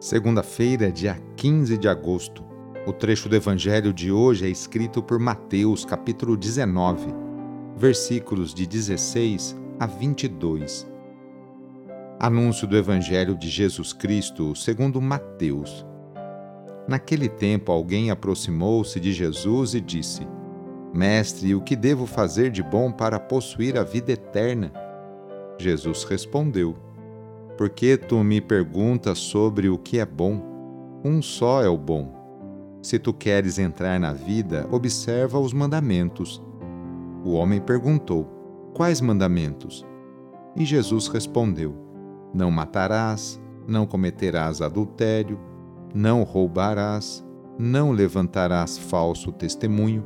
Segunda-feira, dia 15 de agosto. O trecho do evangelho de hoje é escrito por Mateus, capítulo 19, versículos de 16 a 22. Anúncio do evangelho de Jesus Cristo, segundo Mateus. Naquele tempo, alguém aproximou-se de Jesus e disse: Mestre, o que devo fazer de bom para possuir a vida eterna? Jesus respondeu: por que tu me perguntas sobre o que é bom? Um só é o bom. Se tu queres entrar na vida, observa os mandamentos. O homem perguntou: Quais mandamentos? E Jesus respondeu: Não matarás, não cometerás adultério, não roubarás, não levantarás falso testemunho,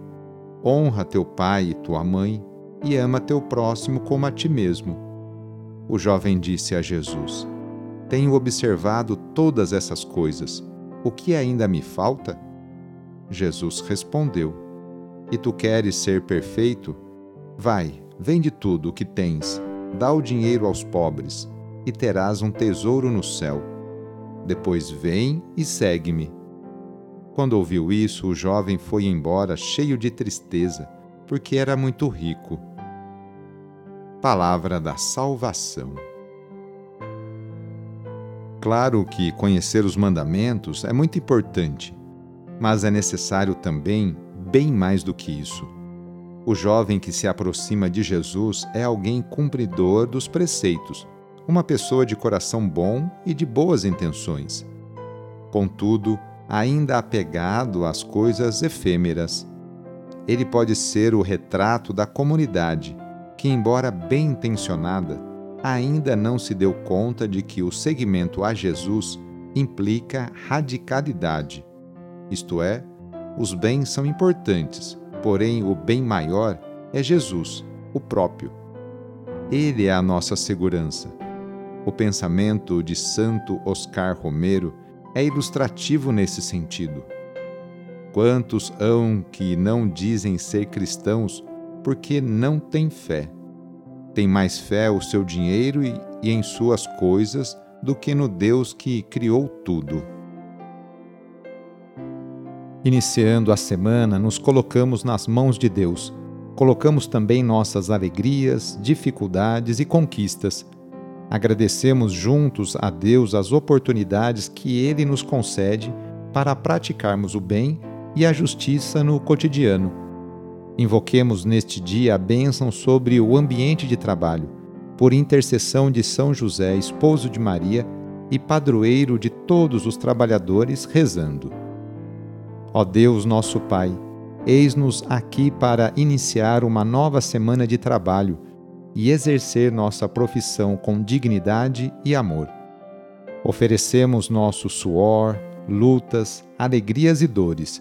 honra teu pai e tua mãe, e ama teu próximo como a ti mesmo. O jovem disse a Jesus: Tenho observado todas essas coisas. O que ainda me falta? Jesus respondeu: E tu queres ser perfeito? Vai, vende tudo o que tens, dá o dinheiro aos pobres, e terás um tesouro no céu. Depois vem e segue-me. Quando ouviu isso, o jovem foi embora cheio de tristeza, porque era muito rico palavra da salvação. Claro que conhecer os mandamentos é muito importante, mas é necessário também bem mais do que isso. O jovem que se aproxima de Jesus é alguém cumpridor dos preceitos, uma pessoa de coração bom e de boas intenções. Contudo, ainda apegado às coisas efêmeras. Ele pode ser o retrato da comunidade que, embora bem intencionada, ainda não se deu conta de que o seguimento a Jesus implica radicalidade. Isto é, os bens são importantes, porém o bem maior é Jesus, o próprio. Ele é a nossa segurança. O pensamento de Santo Oscar Romero é ilustrativo nesse sentido. Quantos hão que não dizem ser cristãos porque não têm fé? tem mais fé o seu dinheiro e, e em suas coisas do que no Deus que criou tudo. Iniciando a semana, nos colocamos nas mãos de Deus. Colocamos também nossas alegrias, dificuldades e conquistas. Agradecemos juntos a Deus as oportunidades que Ele nos concede para praticarmos o bem e a justiça no cotidiano Invoquemos neste dia a bênção sobre o ambiente de trabalho, por intercessão de São José, esposo de Maria e padroeiro de todos os trabalhadores, rezando. Ó Deus, nosso Pai, eis-nos aqui para iniciar uma nova semana de trabalho e exercer nossa profissão com dignidade e amor. Oferecemos nosso suor, lutas, alegrias e dores